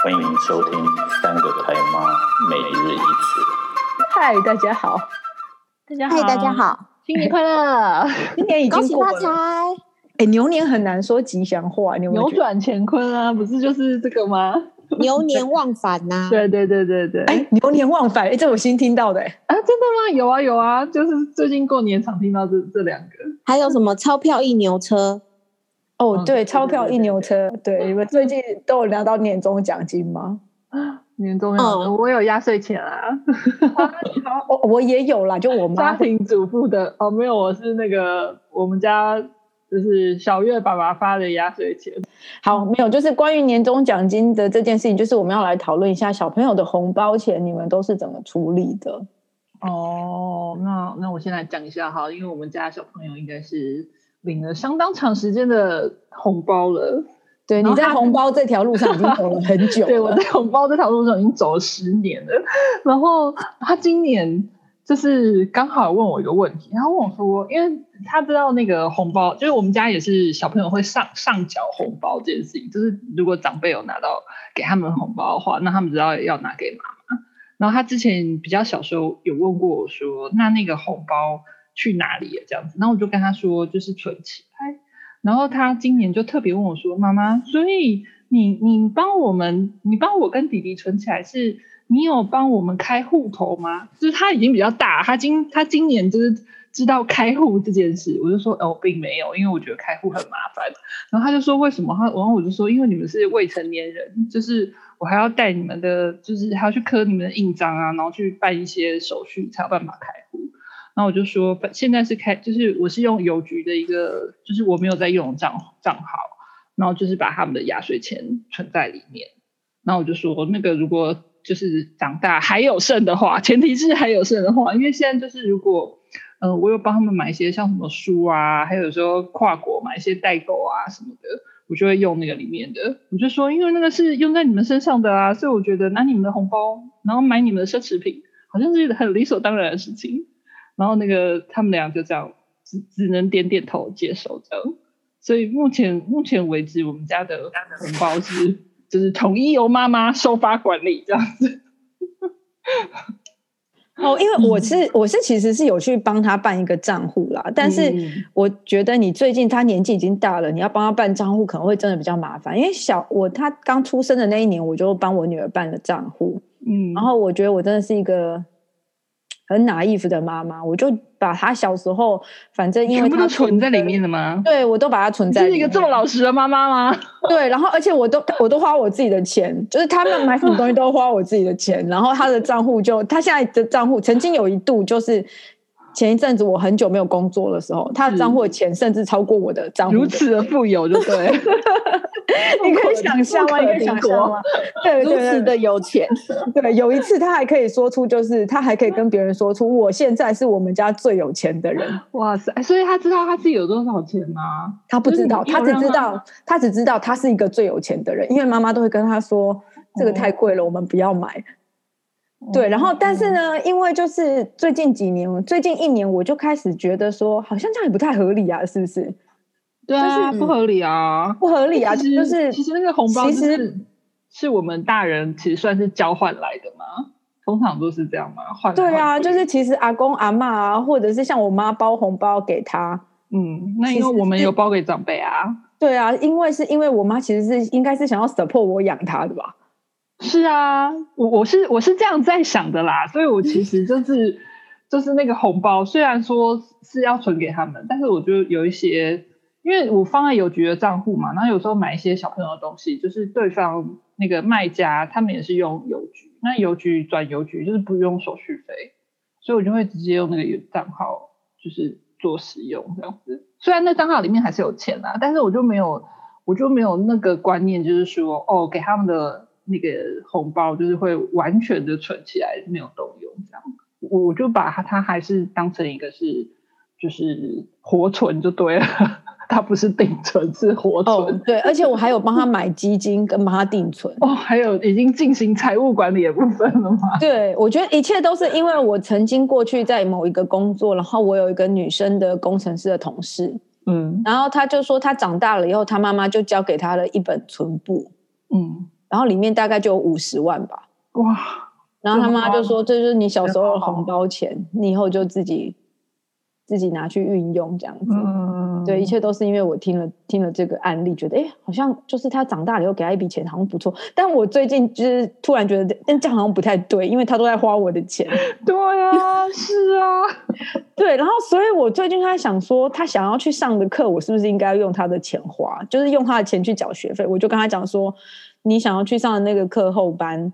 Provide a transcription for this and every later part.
欢迎收听三个台妈每日一词。嗨，大家好，大家好，大家好，新年快乐！今年已经过了，恭喜发财！哎，牛年很难说吉祥话，你有有扭转乾坤啊？不是就是这个吗？牛年忘返呐、啊！对对对对对！哎，牛年忘返，哎，这我新听到的，哎啊，真的吗？有啊有啊，就是最近过年常听到这这两个，还有什么钞票一牛车？哦，对，钞票一牛车，对，你们最近都有聊到年终奖金吗？年终奖，我有压岁钱啊，好，我我也有啦，就我妈家庭主妇的哦，没有，我是那个我们家。就是小月爸爸发的压岁钱。好，没有，就是关于年终奖金的这件事情，就是我们要来讨论一下小朋友的红包钱，你们都是怎么处理的？哦，那那我先来讲一下哈，因为我们家小朋友应该是领了相当长时间的红包了。对，你在红包这条路上已经走了很久了。对，我在红包这条路上已经走了十年了。然后他今年。就是刚好问我一个问题，然后问我说，因为他知道那个红包，就是我们家也是小朋友会上上缴红包这件事情，就是如果长辈有拿到给他们红包的话，那他们知道要拿给妈妈。然后他之前比较小时候有问过我说，那那个红包去哪里了？这样子，然后我就跟他说，就是存起来。然后他今年就特别问我说，妈妈，所以你你帮我们，你帮我跟弟弟存起来是？你有帮我们开户头吗？就是他已经比较大，他今他今年就是知道开户这件事，我就说哦，并没有，因为我觉得开户很麻烦。然后他就说为什么？他然后我就说，因为你们是未成年人，就是我还要带你们的，就是还要去刻你们的印章啊，然后去办一些手续才有办法开户。然后我就说，现在是开，就是我是用邮局的一个，就是我没有在用账账号，然后就是把他们的压岁钱存在里面。然后我就说，那个如果。就是长大还有剩的话，前提是还有剩的话，因为现在就是如果，呃，我有帮他们买一些像什么书啊，还有说跨国买一些代购啊什么的，我就会用那个里面的。我就说，因为那个是用在你们身上的啊，所以我觉得拿你们的红包，然后买你们的奢侈品，好像是很理所当然的事情。然后那个他们俩就这样，只只能点点头接受这样。所以目前目前为止，我们家的红包是。就是统一由妈妈收发管理这样子。哦，因为我是我是其实是有去帮他办一个账户啦，但是我觉得你最近他年纪已经大了，你要帮他办账户可能会真的比较麻烦。因为小我他刚出生的那一年，我就帮我女儿办了账户，嗯，然后我觉得我真的是一个。很 naive 的妈妈，我就把她小时候，反正因为她存在里面的吗？对，我都把它存在。是一个这么老实的妈妈吗？对，然后而且我都我都花我自己的钱，就是他们买什么东西都花我自己的钱，然后他的账户就他现在的账户曾经有一度就是。前一阵子我很久没有工作的时候，他的账户的钱甚至超过我的账户，如此的富有，就对。你可以想象吗？你可以想象吗？对，如此的有钱。对，有一次他还可以说出，就是他还可以跟别人说出，我现在是我们家最有钱的人。哇塞！所以他知道他自己有多少钱吗？他不知道，他只知道，他只知道他是一个最有钱的人，因为妈妈都会跟他说，这个太贵了，我们不要买。对，然后但是呢，嗯、因为就是最近几年，最近一年，我就开始觉得说，好像这样也不太合理啊，是不是？对啊，不合理啊，不合理啊，其实就是其实那个红包其实是我们大人其实算是交换来的嘛，通常都是这样嘛，换。对啊，就是其实阿公阿嬷啊，或者是像我妈包红包给他，嗯，那因为我们有包给长辈啊，对啊，因为是因为我妈其实是应该是想要 support 我养他的吧。是啊，我我是我是这样在想的啦，所以我其实就是就是那个红包，虽然说是要存给他们，但是我就有一些，因为我放在邮局的账户嘛，然后有时候买一些小朋友的东西，就是对方那个卖家他们也是用邮局，那邮局转邮局就是不用手续费，所以我就会直接用那个账号就是做使用这样子。虽然那账号里面还是有钱啦，但是我就没有我就没有那个观念，就是说哦给他们的。那个红包就是会完全的存起来，没有动用这样，我就把它，它还是当成一个是就是活存就对了，它不是定存，是活存。哦，对，而且我还有帮他买基金跟帮他定存。哦，还有已经进行财务管理的部分了吗？对，我觉得一切都是因为我曾经过去在某一个工作，然后我有一个女生的工程师的同事，嗯，然后他就说他长大了以后，他妈妈就交给他了一本存簿，嗯。然后里面大概就有五十万吧。哇！然后他妈就说：“这就是你小时候的红包钱，你以后就自己。”自己拿去运用这样子，嗯、对，一切都是因为我听了听了这个案例，觉得哎，好像就是他长大了以后给他一笔钱，好像不错。但我最近就是突然觉得，但这样好像不太对，因为他都在花我的钱。对啊，是啊，对。然后，所以我最近在想说，他想要去上的课，我是不是应该要用他的钱花，就是用他的钱去缴学费？我就跟他讲说，你想要去上的那个课后班，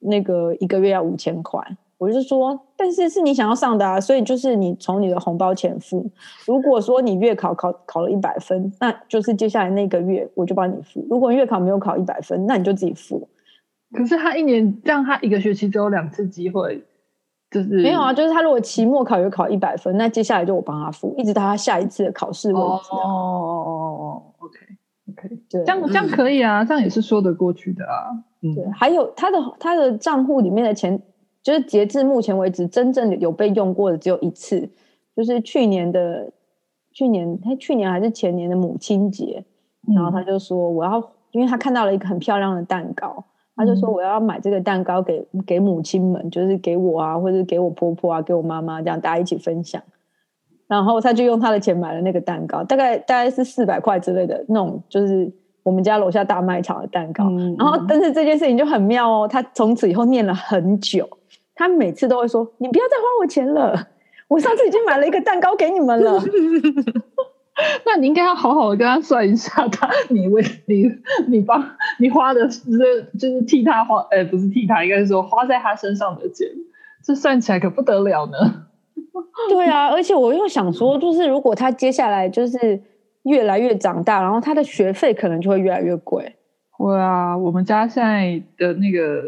那个一个月要五千块。我就说，但是是你想要上的啊，所以就是你从你的红包钱付。如果说你月考考考了一百分，那就是接下来那个月我就帮你付。如果月考没有考一百分，那你就自己付。可是他一年这样，他一个学期只有两次机会，就是没有啊。就是他如果期末考有考一百分，那接下来就我帮他付，一直到他下一次的考试为止。哦哦哦哦，OK 这样这样可以啊，嗯、这样也是说得过去的啊。嗯，对，还有他的他的账户里面的钱。就是截至目前为止，真正有被用过的只有一次，就是去年的去年，他去年还是前年的母亲节，然后他就说我要，因为他看到了一个很漂亮的蛋糕，他就说我要买这个蛋糕给给母亲们，就是给我啊，或者给我婆婆啊，给我妈妈，这样大家一起分享。然后他就用他的钱买了那个蛋糕，大概大概是四百块之类的那种，就是我们家楼下大卖场的蛋糕。然后，但是这件事情就很妙哦，他从此以后念了很久。他每次都会说：“你不要再花我钱了，我上次已经买了一个蛋糕给你们了。”那你应该要好好的跟他算一下，他你为你你帮你花的是就是替他花，呃，不是替他，应该是说花在他身上的钱，这算起来可不得了呢。对啊，而且我又想说，就是如果他接下来就是越来越长大，然后他的学费可能就会越来越贵。对啊，我们家现在的那个。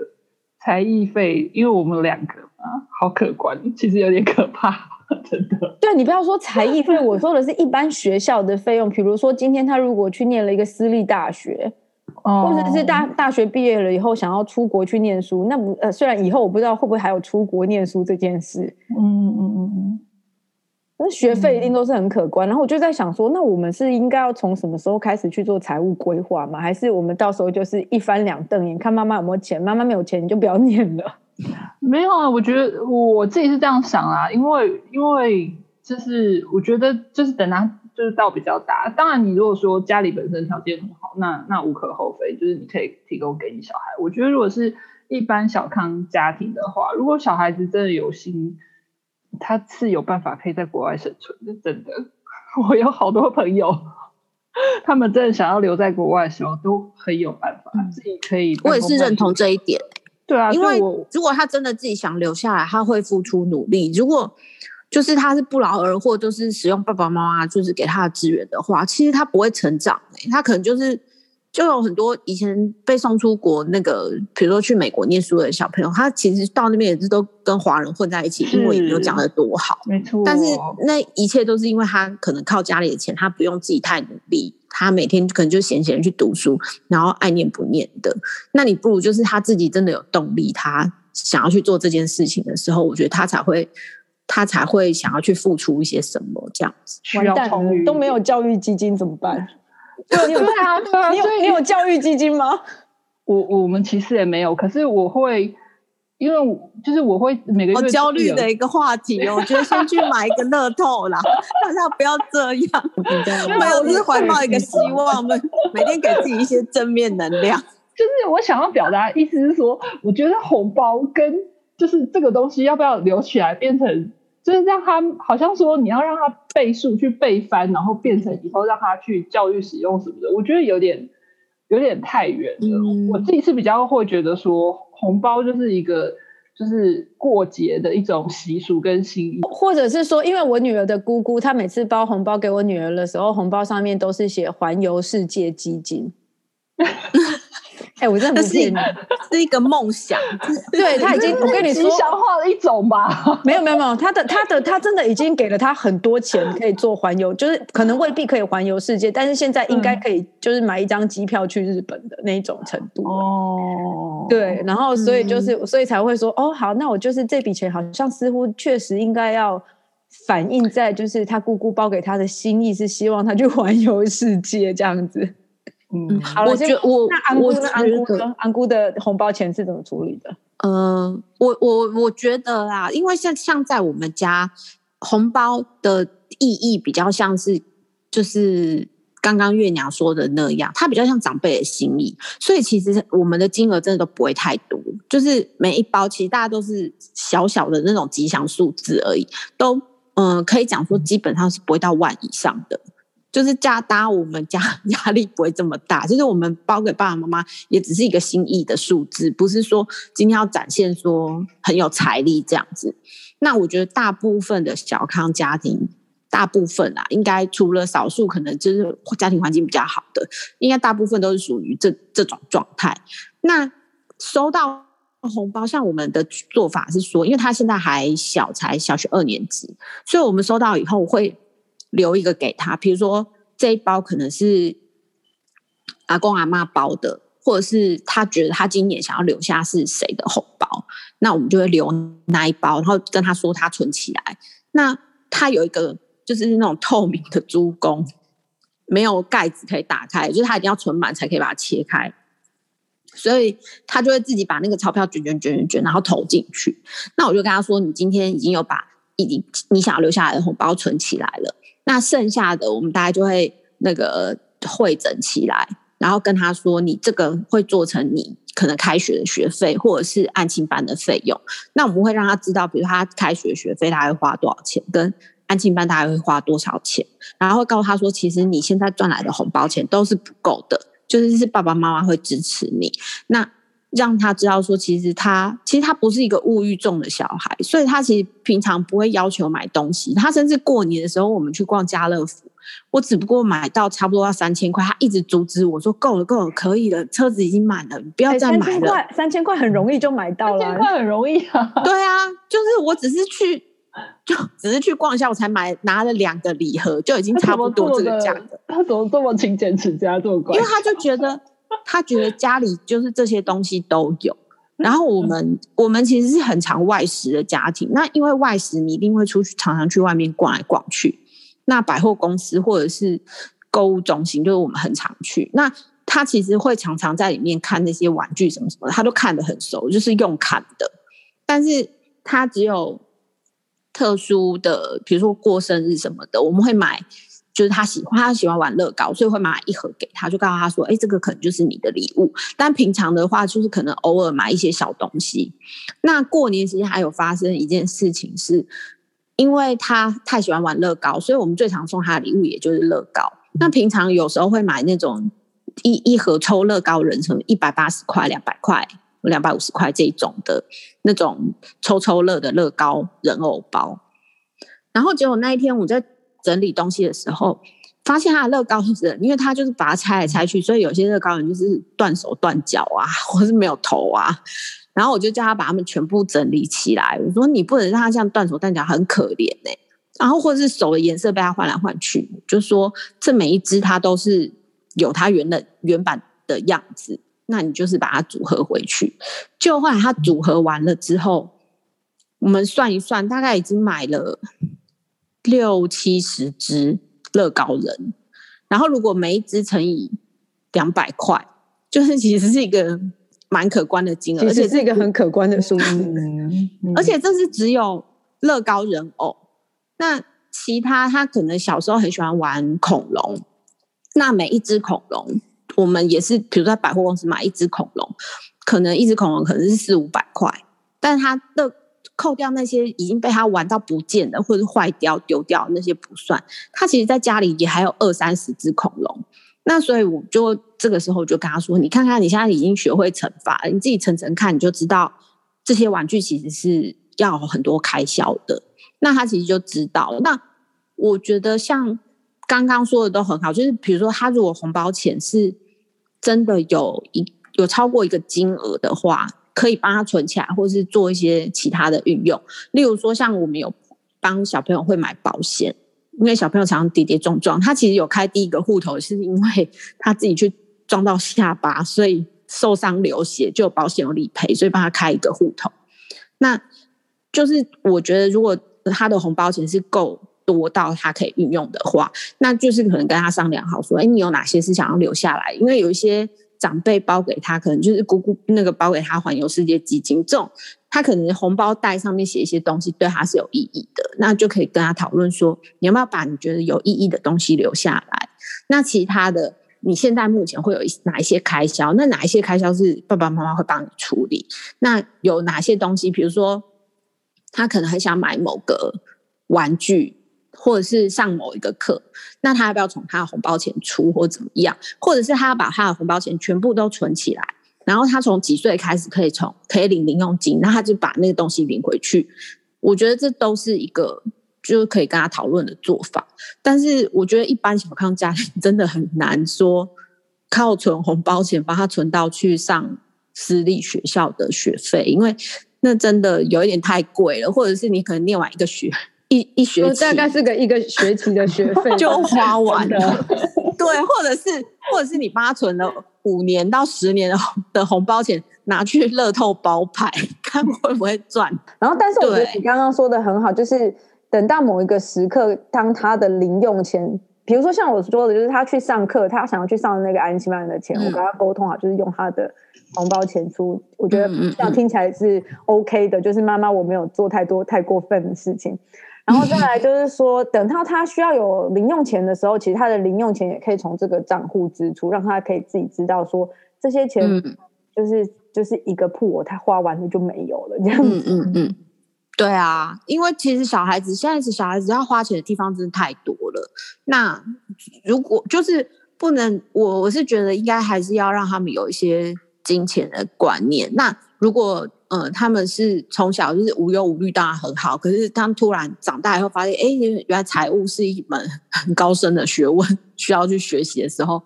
才艺费，因为我们两个嘛，好可观，其实有点可怕，真的。对，你不要说才艺费，我说的是一般学校的费用。比如说，今天他如果去念了一个私立大学，哦、或者是大大学毕业了以后想要出国去念书，那不呃，虽然以后我不知道会不会还有出国念书这件事，嗯嗯嗯嗯。那学费一定都是很可观，嗯、然后我就在想说，那我们是应该要从什么时候开始去做财务规划吗？还是我们到时候就是一翻两瞪眼，看妈妈有没有钱？妈妈没有钱，你就不要念了。没有啊，我觉得我自己是这样想啊，因为因为就是我觉得就是等他就是到比较大，当然你如果说家里本身条件很好，那那无可厚非，就是你可以提供给你小孩。我觉得如果是一般小康家庭的话，如果小孩子真的有心。他是有办法可以在国外生存的，真的。我有好多朋友，他们真的想要留在国外的时候，都很有办法，自己可以。我也是认同这一点。对啊，因为如果他真的自己想留下来，他会付出努力。如果就是他是不劳而获，就是使用爸爸妈妈就是给他的资源的话，其实他不会成长，他可能就是。就有很多以前被送出国那个，比如说去美国念书的小朋友，他其实到那边也是都跟华人混在一起，英文也没有讲的多好，没错。但是那一切都是因为他可能靠家里的钱，他不用自己太努力，他每天可能就闲闲去读书，然后爱念不念的。那你不如就是他自己真的有动力，他想要去做这件事情的时候，我觉得他才会，他才会想要去付出一些什么这样子。完蛋了，都没有教育基金怎么办？对，对啊，对啊，你有你有教育基金吗？我我们其实也没有，可是我会，因为就是我会每个月好焦虑的一个话题哦，我觉得先去买一个乐透啦，大家不要这样，没有，就是怀抱一个希望，我们每天给自己一些正面能量。就是我想要表达的意思是说，我觉得红包跟就是这个东西要不要留起来变成。就是让他好像说你要让他背数去背翻，然后变成以后让他去教育使用什么的，我觉得有点有点太远了。嗯、我自己是比较会觉得说，红包就是一个就是过节的一种习俗跟心意，或者是说，因为我女儿的姑姑，她每次包红包给我女儿的时候，红包上面都是写环游世界基金。哎、欸，我真的不是，是一个梦想。对，他已经，我跟你说，吉祥话的一种吧。没有没有没有，他的他的他真的已经给了他很多钱，可以做环游，就是可能未必可以环游世界，但是现在应该可以，就是买一张机票去日本的那一种程度。哦，对，然后所以就是，嗯、所以才会说，哦，好，那我就是这笔钱，好像似乎确实应该要反映在，就是他姑姑包给他的心意，是希望他去环游世界这样子。嗯，好了，我觉我那安姑？安姑？安姑的红包钱是怎么处理的？呃，我我我觉得啦，因为像像在我们家，红包的意义比较像是，就是刚刚月娘说的那样，它比较像长辈的心意，所以其实我们的金额真的都不会太多，就是每一包其实大家都是小小的那种吉祥数字而已，都嗯、呃、可以讲说基本上是不会到万以上的。就是加大我们家 压力不会这么大，就是我们包给爸爸妈妈也只是一个心意的数字，不是说今天要展现说很有财力这样子。那我觉得大部分的小康家庭，大部分啊，应该除了少数可能就是家庭环境比较好的，应该大部分都是属于这这种状态。那收到红包，像我们的做法是说，因为他现在还小，才小学二年级，所以我们收到以后会。留一个给他，比如说这一包可能是阿公阿妈包的，或者是他觉得他今年想要留下是谁的红包，那我们就会留那一包，然后跟他说他存起来。那他有一个就是那种透明的猪公，没有盖子可以打开，就是他一定要存满才可以把它切开，所以他就会自己把那个钞票卷卷卷卷卷，然后投进去。那我就跟他说，你今天已经有把已经你想要留下来的红包存起来了。那剩下的我们大家就会那个汇整起来，然后跟他说，你这个会做成你可能开学的学费，或者是安亲班的费用。那我们会让他知道，比如他开学学费他会花多少钱，跟安亲班大概会花多少钱，然后会告诉他说，其实你现在赚来的红包钱都是不够的，就是是爸爸妈妈会支持你。那让他知道说，其实他其实他不是一个物欲重的小孩，所以他其实平常不会要求买东西。他甚至过年的时候，我们去逛家乐福，我只不过买到差不多要三千块，他一直阻止我说够了够了，可以了，车子已经满了，你不要再买了。三千块，三千块很容易就买到了，三千块很容易啊。对啊，就是我只是去，就只是去逛一下，我才买拿了两个礼盒，就已经差不多这个价格。他怎么这么勤俭持家，这么乖？因为他就觉得。他觉得家里就是这些东西都有，然后我们我们其实是很常外食的家庭。那因为外食，你一定会出去，常常去外面逛来逛去。那百货公司或者是购物中心，就是我们很常去。那他其实会常常在里面看那些玩具什么什么的，他都看得很熟，就是用看的。但是他只有特殊的，比如说过生日什么的，我们会买。就是他喜欢，他喜欢玩乐高，所以会买一盒给他，就告诉他说：“哎，这个可能就是你的礼物。”但平常的话，就是可能偶尔买一些小东西。那过年时间还有发生一件事情是，因为他太喜欢玩乐高，所以我们最常送他的礼物也就是乐高。那平常有时候会买那种一一盒抽乐高人成一百八十块、两百块、两百五十块这种的那种抽抽乐的乐高人偶包。然后结果那一天我在。整理东西的时候，发现他的乐高人，因为他就是把它拆来拆去，所以有些乐高人就是断手断脚啊，或是没有头啊。然后我就叫他把他们全部整理起来。我说你不能让他这样断手断脚，很可怜呢、然后或者是手的颜色被他换来换去，就说这每一只它都是有它原的原版的样子，那你就是把它组合回去。就后来他组合完了之后，我们算一算，大概已经买了。六七十只乐高人，然后如果每一只乘以两百块，就是其实是一个蛮可观的金额，而且是一个很可观的数字。而且这是只有乐高人偶，那其他他可能小时候很喜欢玩恐龙，那每一只恐龙，我们也是，比如在百货公司买一只恐龙，可能一只恐龙可能是四五百块，但是他的。扣掉那些已经被他玩到不见的，或者坏掉丢掉那些不算，他其实在家里也还有二三十只恐龙。那所以我就这个时候就跟他说：“你看看，你现在已经学会惩罚了，你自己乘乘看，你就知道这些玩具其实是要很多开销的。”那他其实就知道了。那我觉得像刚刚说的都很好，就是比如说他如果红包钱是真的有一有超过一个金额的话。可以帮他存起来，或是做一些其他的运用。例如说，像我们有帮小朋友会买保险，因为小朋友常常跌跌撞撞，他其实有开第一个户头，是因为 他自己去撞到下巴，所以受伤流血，就有保险有理赔，所以帮他开一个户头。那就是我觉得，如果他的红包钱是够多到他可以运用的话，那就是可能跟他商量好说，哎，你有哪些是想要留下来？因为有一些长辈包给他，可能就是姑姑那个包给他环游世界基金这种，他可能红包袋上面写一些东西对他是有意义的，那就可以跟他讨论说，你要不要把你觉得有意义的东西留下来？那其他的，你现在目前会有哪一些开销？那哪一些开销是爸爸妈妈会帮你处理？那有哪些东西？比如说，他可能很想买某个玩具。或者是上某一个课，那他要不要从他的红包钱出，或怎么样？或者是他要把他的红包钱全部都存起来，然后他从几岁开始可以从可以领零用金，那他就把那个东西领回去。我觉得这都是一个就是可以跟他讨论的做法。但是我觉得一般小康家庭真的很难说靠存红包钱帮他存到去上私立学校的学费，因为那真的有一点太贵了，或者是你可能念完一个学。一一学期大概是个一个学期的学费 就花完了，对，或者是或者是你妈存了五年到十年的的红包钱，拿去乐透包牌，看会不会赚。然后，但是我觉得你刚刚说的很好，就是等到某一个时刻，当他的零用钱，比如说像我说的，就是他去上课，他想要去上那个安亲班的钱，嗯、我跟他沟通好，就是用他的红包钱出。我觉得这样听起来是 OK 的，嗯嗯嗯就是妈妈我没有做太多太过分的事情。然后再来就是说，等到他需要有零用钱的时候，其实他的零用钱也可以从这个账户支出，让他可以自己知道说这些钱就是、嗯、就是一个铺，他花完了就没有了这样子。嗯嗯嗯，对啊，因为其实小孩子现在是小孩子要花钱的地方真的太多了。那如果就是不能，我我是觉得应该还是要让他们有一些金钱的观念。那如果嗯，他们是从小就是无忧无虑，当然很好。可是他们突然长大以后，发现，哎，原来财务是一门很高深的学问，需要去学习的时候，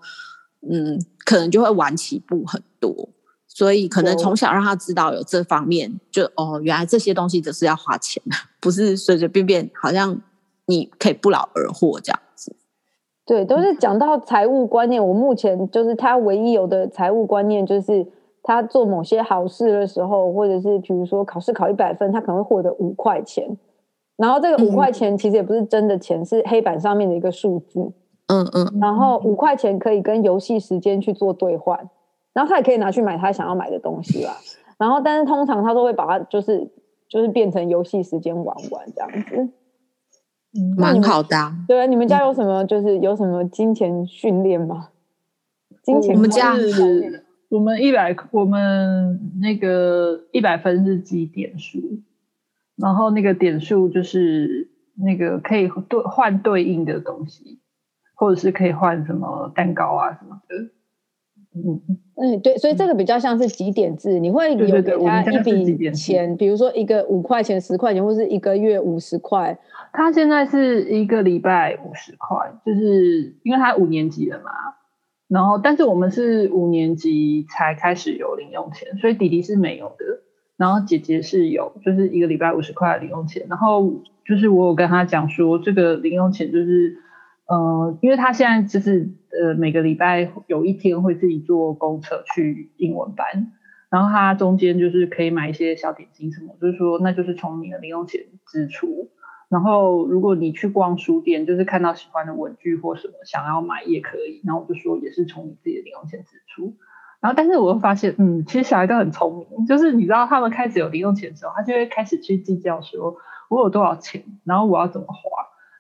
嗯，可能就会晚起步很多。所以，可能从小让他知道有这方面，就哦，原来这些东西只是要花钱，不是随随便便，好像你可以不劳而获这样子。对，都是讲到财务观念。我目前就是他唯一有的财务观念就是。他做某些好事的时候，或者是比如说考试考一百分，他可能会获得五块钱。然后这个五块钱其实也不是真的钱，嗯、是黑板上面的一个数字。嗯嗯。然后五块钱可以跟游戏时间去做兑换，然后他也可以拿去买他想要买的东西啦。然后，但是通常他都会把它就是就是变成游戏时间玩玩这样子。嗯，蛮好的、啊。对啊，你们家有什么就是有什么金钱训练吗？金钱我们家。我们一百，我们那个一百分是积点数，然后那个点数就是那个可以对换对应的东西，或者是可以换什么蛋糕啊什么的。嗯嗯，对，所以这个比较像是几点制，你会有给他一笔钱，比如说一个五块钱、十块钱，或是一个月五十块。他现在是一个礼拜五十块，就是因为他五年级了嘛。然后，但是我们是五年级才开始有零用钱，所以弟弟是没有的。然后姐姐是有，就是一个礼拜五十块零用钱。然后就是我有跟他讲说，这个零用钱就是，呃，因为他现在就是呃每个礼拜有一天会自己坐公车去英文班，然后他中间就是可以买一些小点心什么，就是说那就是从你的零用钱支出。然后，如果你去逛书店，就是看到喜欢的文具或什么想要买也可以。然后我就说，也是从你自己的零用钱支出。然后，但是我会发现，嗯，其实小孩都很聪明，就是你知道，他们开始有零用钱的时候，他就会开始去计较说，我有多少钱，然后我要怎么花。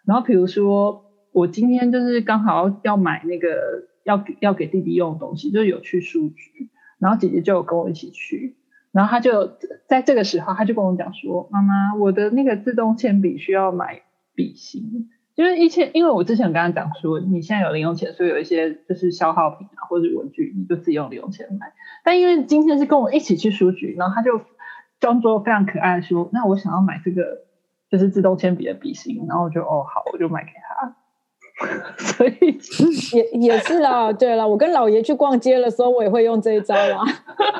然后，比如说，我今天就是刚好要买那个要要给弟弟用的东西，就是有去书局，然后姐姐就有跟我一起去。然后他就在这个时候，他就跟我讲说：“妈妈，我的那个自动铅笔需要买笔芯，就是一千，因为我之前跟他讲说，你现在有零用钱，所以有一些就是消耗品啊或者文具，你就自己用零用钱买。但因为今天是跟我一起去书局，然后他就装作非常可爱的说：那我想要买这个就是自动铅笔的笔芯，然后我就哦好，我就买给他。” 所以 也也是啦，对啦，我跟老爷去逛街的时候，我也会用这一招啦，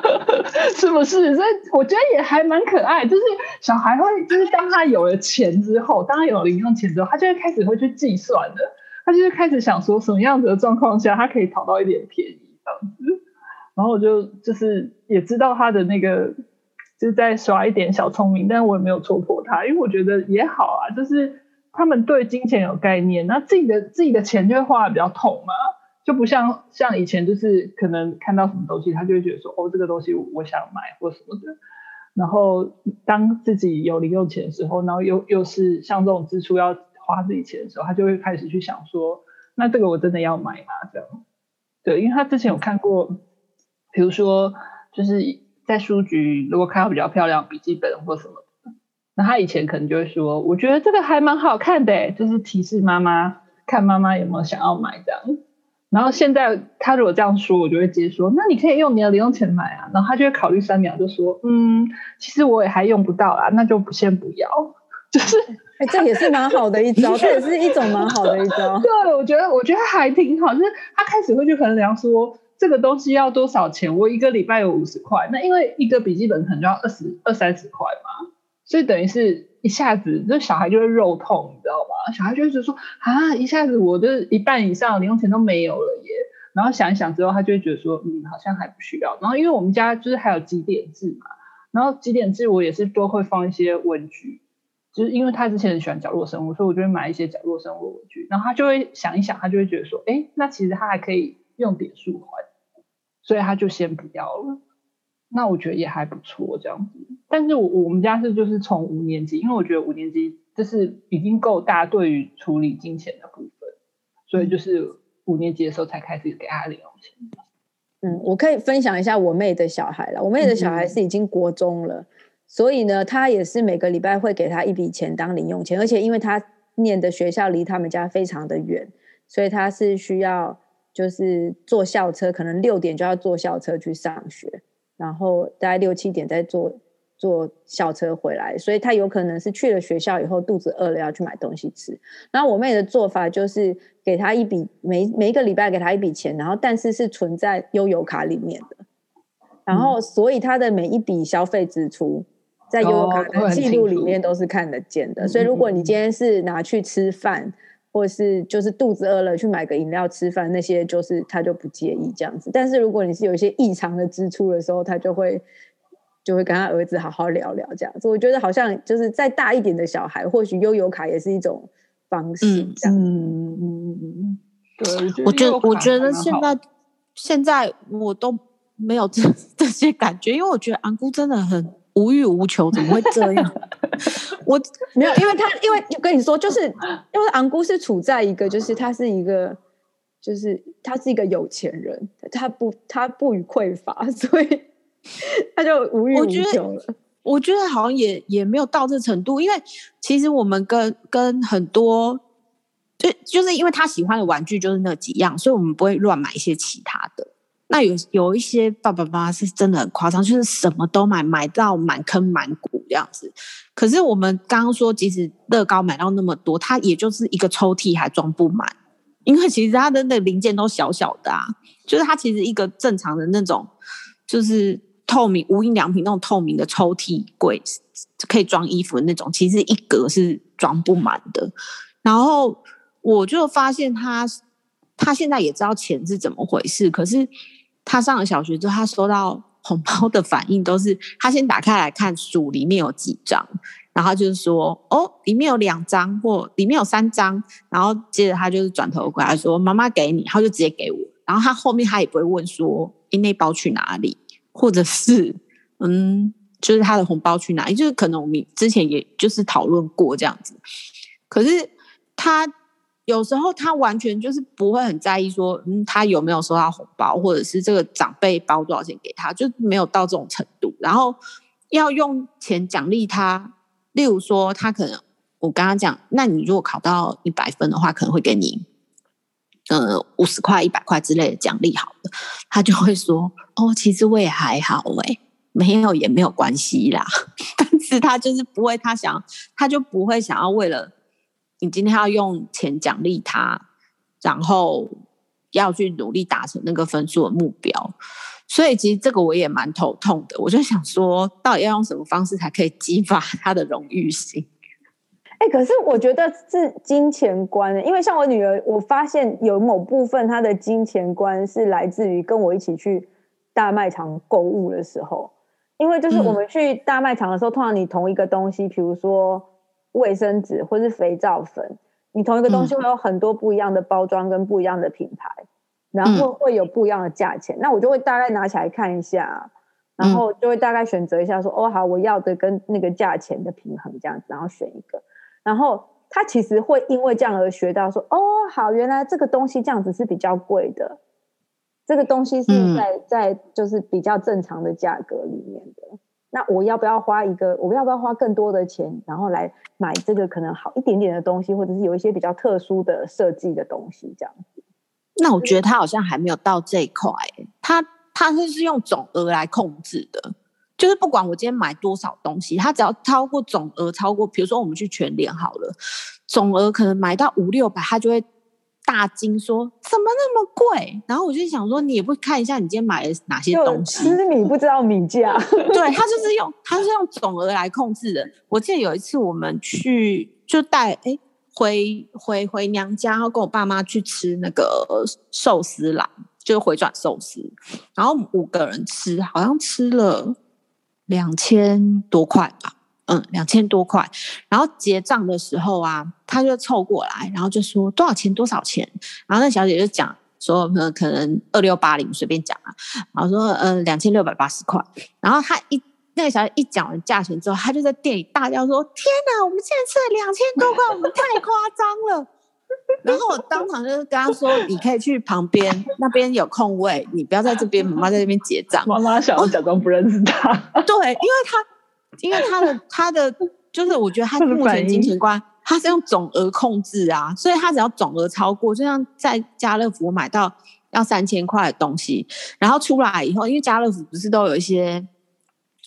是不是？所以我觉得也还蛮可爱，就是小孩会，就是当他有了钱之后，当他有了零用钱之后，他就会开始会去计算的，他就是开始想说什么样子的状况下，他可以讨到一点便宜这样子。然后我就就是也知道他的那个就是在耍一点小聪明，但是我也没有戳破他，因为我觉得也好啊，就是。他们对金钱有概念，那自己的自己的钱就会花的比较痛嘛，就不像像以前就是可能看到什么东西，他就会觉得说哦，这个东西我想买或什么的。然后当自己有零用钱的时候，然后又又是像这种支出要花自己钱的时候，他就会开始去想说，那这个我真的要买吗？这样，对，因为他之前有看过，比如说就是在书局如果看到比较漂亮笔记本或什么，那他以前可能就会说，我觉得这个还蛮好看的，就是提示妈妈看妈妈有没有想要买这样。然后现在他如果这样说，我就会接说，那你可以用你的零用钱买啊。然后他就会考虑三秒，就说，嗯，其实我也还用不到啦，那就先不要。就是，哎，这也是蛮好的一招，这也是一种蛮好的一招。对，我觉得我觉得还挺好，就是他开始会去衡量说这个东西要多少钱。我一个礼拜有五十块，那因为一个笔记本可能就要二十二三十块嘛，所以等于是。一下子，这小孩就会肉痛，你知道吗？小孩就会觉得说啊，一下子我的一半以上零用钱都没有了耶。然后想一想之后，他就会觉得说，嗯，好像还不需要。然后因为我们家就是还有集点制嘛，然后集点制我也是都会放一些文具，就是因为他之前很喜欢角落生物，所以我就会买一些角落生物文具。然后他就会想一想，他就会觉得说，哎，那其实他还可以用点数换，所以他就先不要了。那我觉得也还不错，这样子。但是我我们家是就是从五年级，因为我觉得五年级就是已经够大，对于处理金钱的部分，所以就是五年级的时候才开始给他零用钱。嗯，我可以分享一下我妹的小孩了。我妹的小孩是已经国中了，嗯、所以呢，他也是每个礼拜会给他一笔钱当零用钱，而且因为他念的学校离他们家非常的远，所以他是需要就是坐校车，可能六点就要坐校车去上学。然后大概六七点再坐坐校车回来，所以他有可能是去了学校以后肚子饿了要去买东西吃。然后我妹的做法就是给他一笔每每一个礼拜给他一笔钱，然后但是是存在悠游卡里面的。然后所以他的每一笔消费支出在悠游卡的记录里面都是看得见的。所以如果你今天是拿去吃饭。或是就是肚子饿了去买个饮料吃饭，那些就是他就不介意这样子。但是如果你是有一些异常的支出的时候，他就会就会跟他儿子好好聊聊这样子。我觉得好像就是再大一点的小孩，或许悠游卡也是一种方式这样。嗯嗯嗯，对，我觉得我觉得现在现在我都没有这 这些感觉，因为我觉得安姑真的很。无欲无求，怎么会这样？我没有，因为他，因为 跟你说，就是因为昂姑是处在一个，就是他是一个，就是他是一个有钱人，他不，他不予匮乏，所以他就无欲无求了。我觉得好像也也没有到这程度，因为其实我们跟跟很多，就就是因为他喜欢的玩具就是那几样，所以我们不会乱买一些其他的。那有有一些爸爸妈妈是真的很夸张，就是什么都买，买到满坑满谷这样子。可是我们刚刚说，即使乐高买到那么多，它也就是一个抽屉还装不满，因为其实它的那零件都小小的啊。就是它其实一个正常的那种，就是透明无印良品那种透明的抽屉柜，可以装衣服的那种，其实一格是装不满的。然后我就发现他，他现在也知道钱是怎么回事，可是。他上了小学之后，他收到红包的反应都是，他先打开来看数里面有几张，然后就是说，哦，里面有两张或里面有三张，然后接着他就是转头过来说，妈妈给你，他就直接给我，然后他后面他也不会问说，诶，那包去哪里，或者是，嗯，就是他的红包去哪里，就是可能我们之前也就是讨论过这样子，可是他。有时候他完全就是不会很在意说，嗯，他有没有收到红包，或者是这个长辈包多少钱给他，就没有到这种程度。然后要用钱奖励他，例如说他可能我刚刚讲，那你如果考到一百分的话，可能会给你呃五十块、一百块之类的奖励，好的，他就会说，哦，其实我也还好诶，没有也没有关系啦。但是他就是不会，他想他就不会想要为了。你今天要用钱奖励他，然后要去努力达成那个分数的目标，所以其实这个我也蛮头痛的。我就想说，到底要用什么方式才可以激发 他的荣誉心？哎、欸，可是我觉得是金钱观，因为像我女儿，我发现有某部分她的金钱观是来自于跟我一起去大卖场购物的时候，因为就是我们去大卖场的时候，嗯、通常你同一个东西，比如说。卫生纸或是肥皂粉，你同一个东西会有很多不一样的包装跟不一样的品牌，嗯、然后会有不一样的价钱。那我就会大概拿起来看一下，然后就会大概选择一下说，说、嗯、哦好，我要的跟那个价钱的平衡这样子，然后选一个。然后他其实会因为这样而学到说，哦好，原来这个东西这样子是比较贵的，这个东西是在、嗯、在就是比较正常的价格里面的。那我要不要花一个？我要不要花更多的钱，然后来买这个可能好一点点的东西，或者是有一些比较特殊的设计的东西，这样子？那我觉得他好像还没有到这一块，他他是是用总额来控制的，就是不管我今天买多少东西，他只要超过总额，超过，比如说我们去全联好了，总额可能买到五六百，他就会。大惊说：“怎么那么贵？”然后我就想说：“你也不看一下你今天买了哪些东西？吃米不知道米价。”对，他就是用他是用总额来控制的。我记得有一次我们去就带哎回回回娘家，然后跟我爸妈去吃那个寿司啦，就是回转寿司，然后五个人吃，好像吃了两千多块吧。嗯，两千多块，然后结账的时候啊，他就凑过来，然后就说多少钱？多少钱？然后那小姐就讲说，可能二六八零，随便讲啊，然后说嗯，两千六百八十块。然后他一那个小姐一讲完价钱之后，他就在店里大叫说：“天哪，我们现在吃了两千多块，我们太夸张了。”然后我当场就是跟他说：“你可以去旁边，那边有空位，你不要在这边，妈妈在这边结账。”妈妈想要假装不认识他，对，因为他。因为他的 他的就是，我觉得他目前金钱观，他是用总额控制啊，所以他只要总额超过，就像在家乐福买到要三千块的东西，然后出来以后，因为家乐福不是都有一些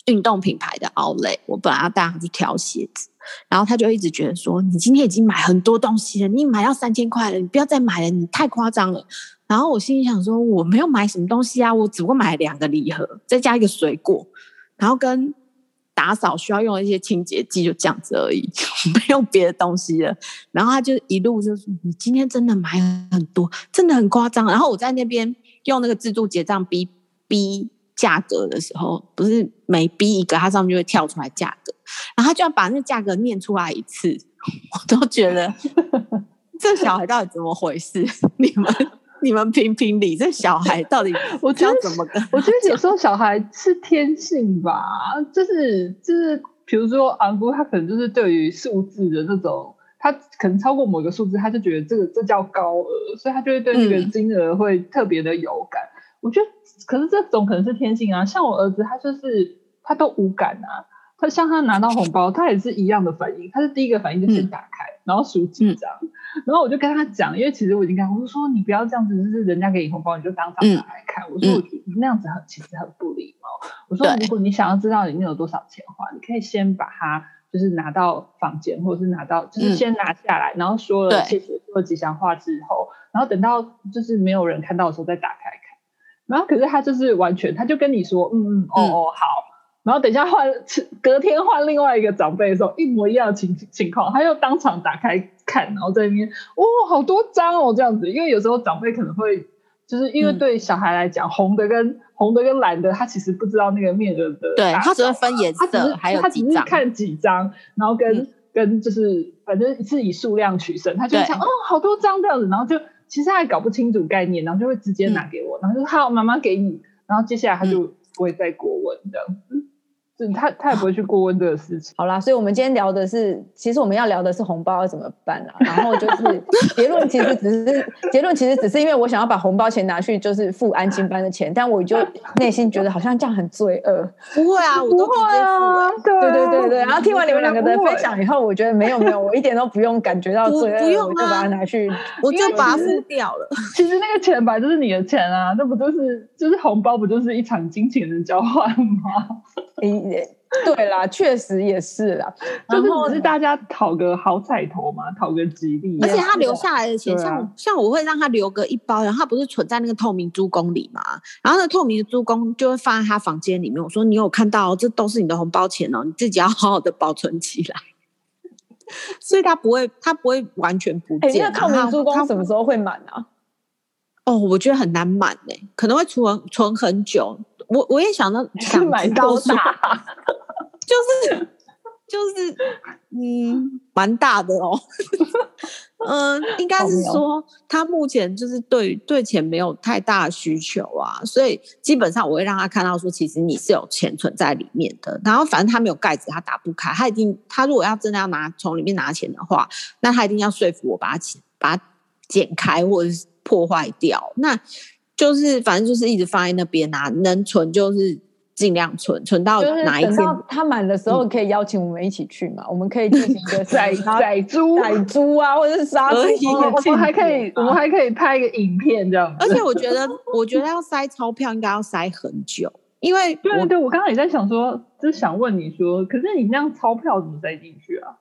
运动品牌的 outlet，我本来要带他去挑鞋子，然后他就一直觉得说，你今天已经买很多东西了，你买到三千块了，你不要再买了，你太夸张了。然后我心里想说，我没有买什么东西啊，我只不过买了两个礼盒，再加一个水果，然后跟。打扫需要用一些清洁剂，就这样子而已，没有别的东西了。然后他就一路就说：“你今天真的买很多，真的很夸张。”然后我在那边用那个自助结账逼逼价格的时候，不是每逼一个，它上面就会跳出来价格。然后他就要把那价格念出来一次，我都觉得 这小孩到底怎么回事？你们。你们评评理，这小孩到底 我觉得怎么跟？我觉得有时候小孩是天性吧，就是就是，比如说昂姑，他可能就是对于数字的那种，他可能超过某个数字，他就觉得这个这叫高额，所以他就会对那个金额会特别的有感。嗯、我觉得，可是这种可能是天性啊。像我儿子，他就是他都无感啊。他像他拿到红包，他也是一样的反应，他是第一个反应就是打开，嗯、然后数几张。嗯然后我就跟他讲，因为其实我已经跟他，我就说你不要这样子，就是人家给你红包，你就当场打开看。嗯、我说我觉得那样子很其实很不礼貌。我说如果你想要知道里面有多少钱的话，你可以先把它就是拿到房间，或者是拿到就是先拿下来，嗯、然后说了谢谢，说了吉祥话之后，然后等到就是没有人看到的时候再打开看。然后可是他就是完全，他就跟你说，嗯嗯哦哦好。然后等一下换，隔天换另外一个长辈的时候，一模一样的情情况，他又当场打开看，然后在那边，哦，好多张哦，这样子。因为有时候长辈可能会，就是因为对小孩来讲，嗯、红的跟 红的跟蓝的，他其实不知道那个面额的，对他只会分颜色，他还有他只是看几张，然后跟、嗯、跟就是反正是以数量取胜，他就会想，哦，好多张这样子，然后就其实他还搞不清楚概念，然后就会直接拿给我，嗯、然后就说好，妈妈给你，然后接下来他就不会再过问这样子。他他也不会去过问这个事情。好啦，所以我们今天聊的是，其实我们要聊的是红包要怎么办啦。然后就是 结论，其实只是结论，其实只是因为我想要把红包钱拿去就是付安心班的钱，但我就内心觉得好像这样很罪恶。不会啊，我都直接付。对对对对。然后听完你们两个的分享以后，我觉得没有没有，我一点都不用感觉到罪恶，不用啊，我就把它拿去，我就把它付掉了。其实那个钱本来就是你的钱啊，那不就是就是红包不就是一场金钱的交换吗？对啦，确实也是啦，就是只是大家讨个好彩头嘛，讨个吉利。而且他留下来的钱，像、啊、像我会让他留个一包，然后他不是存在那个透明珠公里嘛，然后那透明的珠公就会放在他房间里面。我说你有看到，这都是你的红包钱哦，你自己要好好的保存起来。所以他不会，他不会完全不见。那透明珠公什么时候会满啊？哦，我觉得很难满呢，可能会存存很久。我我也想到想买多大。就是就是嗯，蛮大的哦。嗯，应该是说他目前就是对对钱没有太大的需求啊，所以基本上我会让他看到说，其实你是有钱存在里面的。然后反正他没有盖子，他打不开。他一定，他如果要真的要拿从里面拿钱的话，那他一定要说服我把它把它剪开或者是破坏掉。那就是反正就是一直放在那边啊，能存就是。尽量存存到哪一天？他满的时候可以邀请我们一起去嘛？嗯、我们可以进行一个 宰宰猪、宰猪啊，或者是杀猪。我们还可以，我们还可以拍一个影片这样。而且我觉得，我觉得要塞钞票应该要塞很久，因为对对对，我刚刚也在想说，就是想问你说，可是你那样钞票怎么塞进去啊？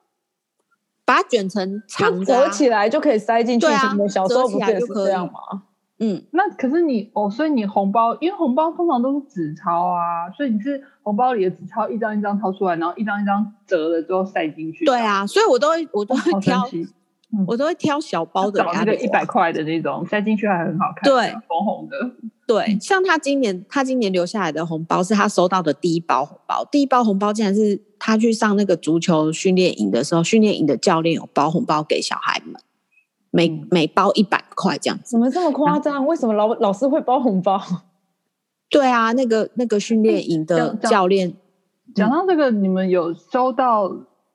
把它卷成长折起来就可以塞进去。对啊，小时候不是也是这样吗？嗯，那可是你哦，所以你红包，因为红包通常都是纸钞啊，所以你是红包里的纸钞一张一张掏出来，然后一张一张折了之后塞进去。对啊，所以我都会我都会挑，哦嗯、我都会挑小包的，找那个一百块的那种塞进去还很好看，对，红红的。对，像他今年他今年留下来的红包是他收到的第一包红包，第一包红包竟然是他去上那个足球训练营的时候，训练营的教练有包红包给小孩们。每每包一百块这样子，怎么这么夸张？嗯、为什么老老师会包红包？对啊，那个那个训练营的教练讲到这个，你们有收到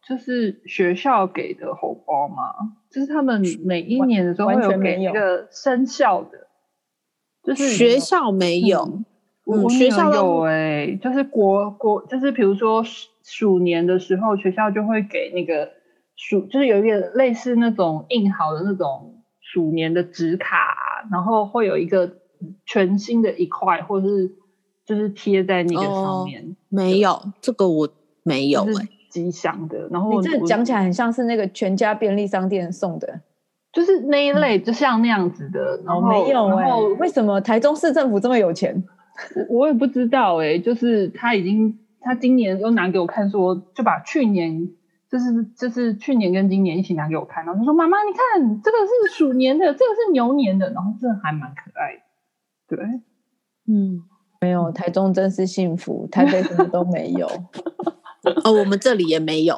就是学校给的红包吗？就是他们每一年的时候会有给一个生效的，就是学校没有，嗯、我学校有哎、欸，就是国国就是比如说鼠年的时候，学校就会给那个。鼠就是有一个类似那种印好的那种鼠年的纸卡，然后会有一个全新的一块，或者是就是贴在那个上面。哦、没有对这个我没有哎、欸，吉祥的。然后你这讲起来很像是那个全家便利商店送的，就是那一类，就像那样子的。嗯、然后没有哎、欸，后为什么台中市政府这么有钱？我也不知道哎、欸，就是他已经他今年又拿给我看说，就把去年。就是就是去年跟今年一起拿给我看，然后就说妈妈，你看这个是鼠年的，这个是牛年的，然后这还蛮可爱的。对，嗯，没有，台中真是幸福，台北什么都没有。哦，我们这里也没有。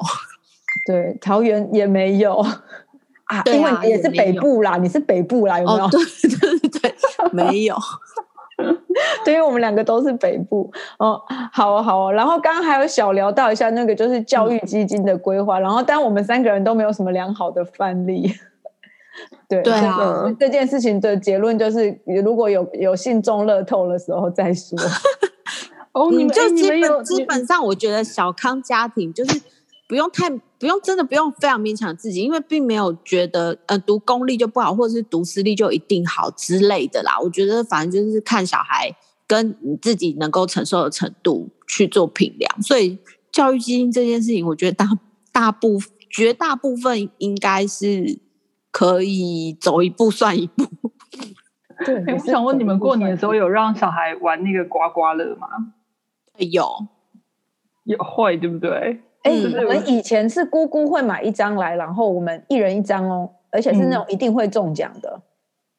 对，桃园也没有啊，对啊，因为也是北部啦，你是北部啦，有没有？哦、对对对对，没有。对，因为我们两个都是北部哦，好哦，好哦。然后刚刚还有小聊到一下那个就是教育基金的规划，嗯、然后但我们三个人都没有什么良好的范例。对对啊，这件事情的结论就是，如果有有幸中乐透的时候再说。哦，你们就基本基本上，我觉得小康家庭就是。不用太不用，真的不用非常勉强自己，因为并没有觉得呃读公立就不好，或者是读私立就一定好之类的啦。我觉得反正就是看小孩跟你自己能够承受的程度去做评量。所以教育基金这件事情，我觉得大大部绝大部分应该是可以走一步算一步。对，欸、我想问你们，过年的时候有让小孩玩那个刮刮乐吗？有，有会对不对？哎，欸、我们以前是姑姑会买一张来，然后我们一人一张哦，而且是那种一定会中奖的。嗯、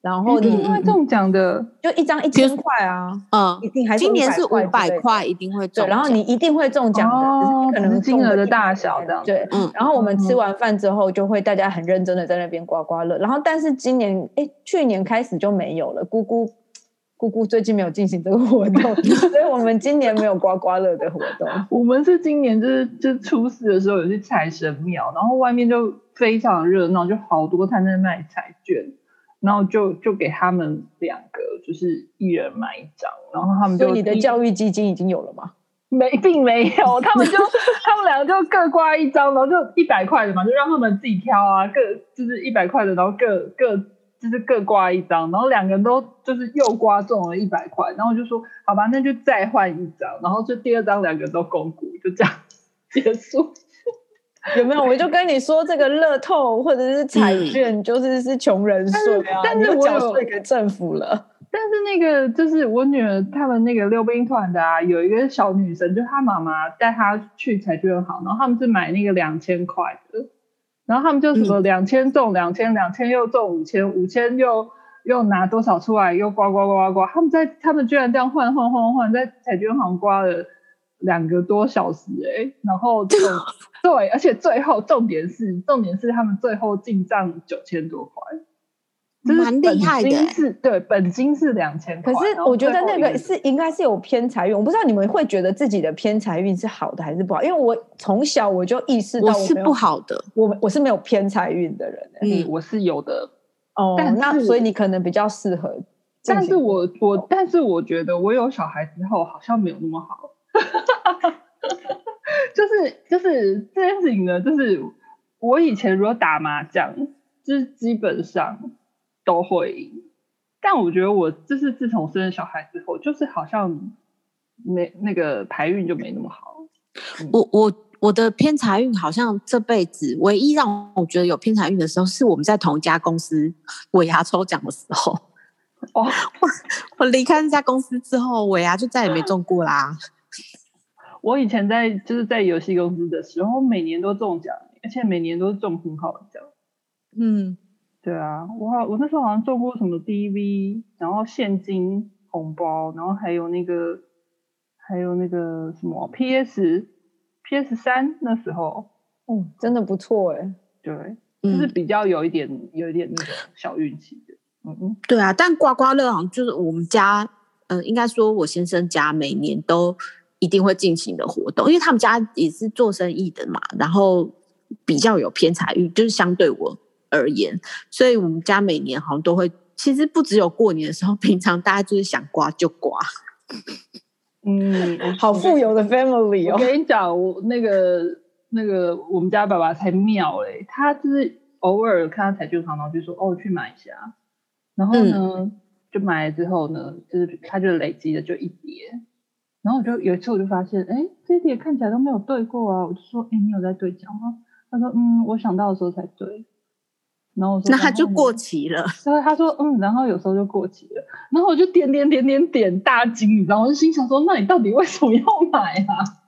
然后一定会中奖的，就一张一千块啊，嗯，一定还是今年是五百块，一定会中。然后你一定会中奖的，哦、只是可能金额的大小这样。对，嗯。然后我们吃完饭之后，就会大家很认真的在那边刮刮乐。然后，但是今年，哎，去年开始就没有了，姑姑。姑姑最近没有进行这个活动，所以我们今年没有刮刮乐的活动。我们是今年就是就初四的时候有去财神庙，然后外面就非常热闹，就好多摊在卖彩券，然后就就给他们两个，就是一人买一张，然后他们就。你的教育基金已经有了吗？没，并没有，他们就 他们两个就各刮一张，然后就一百块的嘛，就让他们自己挑啊，各就是一百块的，然后各各。就是各刮一张，然后两个人都就是又刮中了一百块，然后我就说好吧，那就再换一张，然后就第二张两个人都公股，就这样结束。有没有？我就跟你说，这个乐透或者是彩券，就是是穷人税啊，但是我缴税给政府了。但是那个就是我女儿他们那个溜冰团的啊，有一个小女生，就她妈妈带她去彩券行，然后他们是买那个两千块的。然后他们就什么两千中两千，两千又中五千，五千又又拿多少出来，又刮刮刮刮刮。他们在他们居然这样换换换换，在彩券行刮了两个多小时哎、欸，然后就 对，而且最后重点是重点是他们最后进账九千多块。蛮厉害的，是对，本金是两千块。可是我觉得那个是应该是有偏财运，我不知道你们会觉得自己的偏财运是好的还是不好？因为我从小我就意识到我是不好的，我我是没有偏财运的人。嗯，我是有的。哦，但那所以你可能比较适合。但是我我但是我觉得我有小孩之后好像没有那么好。就是就是这件事情呢，就是我以前如果打麻将，就是基本上。都会赢，但我觉得我就是自从生了小孩之后，就是好像没那个排运就没那么好。嗯、我我我的偏财运好像这辈子唯一让我觉得有偏财运的时候，是我们在同一家公司尾牙抽奖的时候。哦，我我离开那家公司之后，尾牙就再也没中过啦。我以前在就是在游戏公司的时候，每年都中奖，而且每年都中很好的奖。嗯。对啊，我好，我那时候好像做过什么 DV，然后现金红包，然后还有那个，还有那个什么 PS PS 三那时候，哦，真的不错哎，对，就是比较有一点、嗯、有一点那个小运气的，嗯嗯，对啊，但刮刮乐好像就是我们家，嗯、呃，应该说我先生家每年都一定会进行的活动，因为他们家也是做生意的嘛，然后比较有偏财运，就是相对我。而言，所以我们家每年好像都会，其实不只有过年的时候，平常大家就是想刮就刮。嗯，好富有的 family 哦。我跟你讲，我那个那个我们家爸爸才妙嘞，他就是偶尔看到彩券行，然后就说哦去买一下，然后呢、嗯、就买了之后呢，就是他就累积了就一叠，然后我就有一次我就发现，哎，这一叠看起来都没有对过啊，我就说，哎，你有在对奖吗？他说，嗯，我想到的时候才对。然后我说，那他就过期了。然后他说，嗯，然后有时候就过期了。然后我就点点点点点大惊，你知道吗？我就心想说，那你到底为什么要买啊？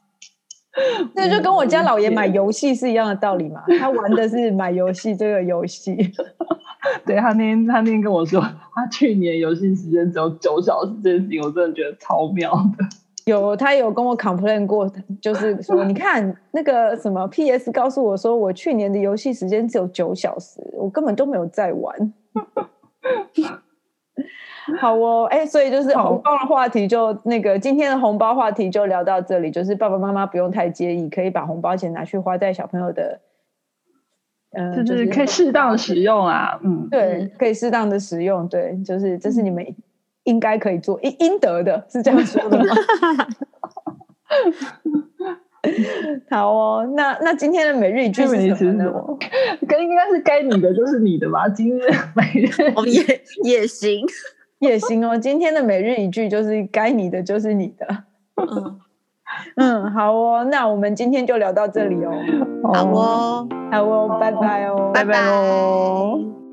那就跟我家老爷买游戏是一样的道理嘛。他玩的是买游戏这个游戏。对，他那天他那天跟我说，他去年游戏时间只有九小时，这件事情我真的觉得超妙的。有，他有跟我 complain 过，就是说，你看那个什么 PS 告诉我说，我去年的游戏时间只有九小时，我根本都没有在玩。好哦，哎，所以就是红包的话题就那个今天的红包话题就聊到这里，就是爸爸妈妈不用太介意，可以把红包钱拿去花在小朋友的，嗯、呃，就是可以适当的使用啊，嗯，对，可以适当的使用，对，就是这是你们。应该可以做，应应得的，是这样说的吗？好哦，那那今天的每日一句是什么呢？该应该是该你的就是你的吧。今日每日 也 也行也行哦。今天的每日一句就是该你的就是你的。嗯嗯，好哦，那我们今天就聊到这里哦。好哦，好哦，拜拜哦，拜拜哦。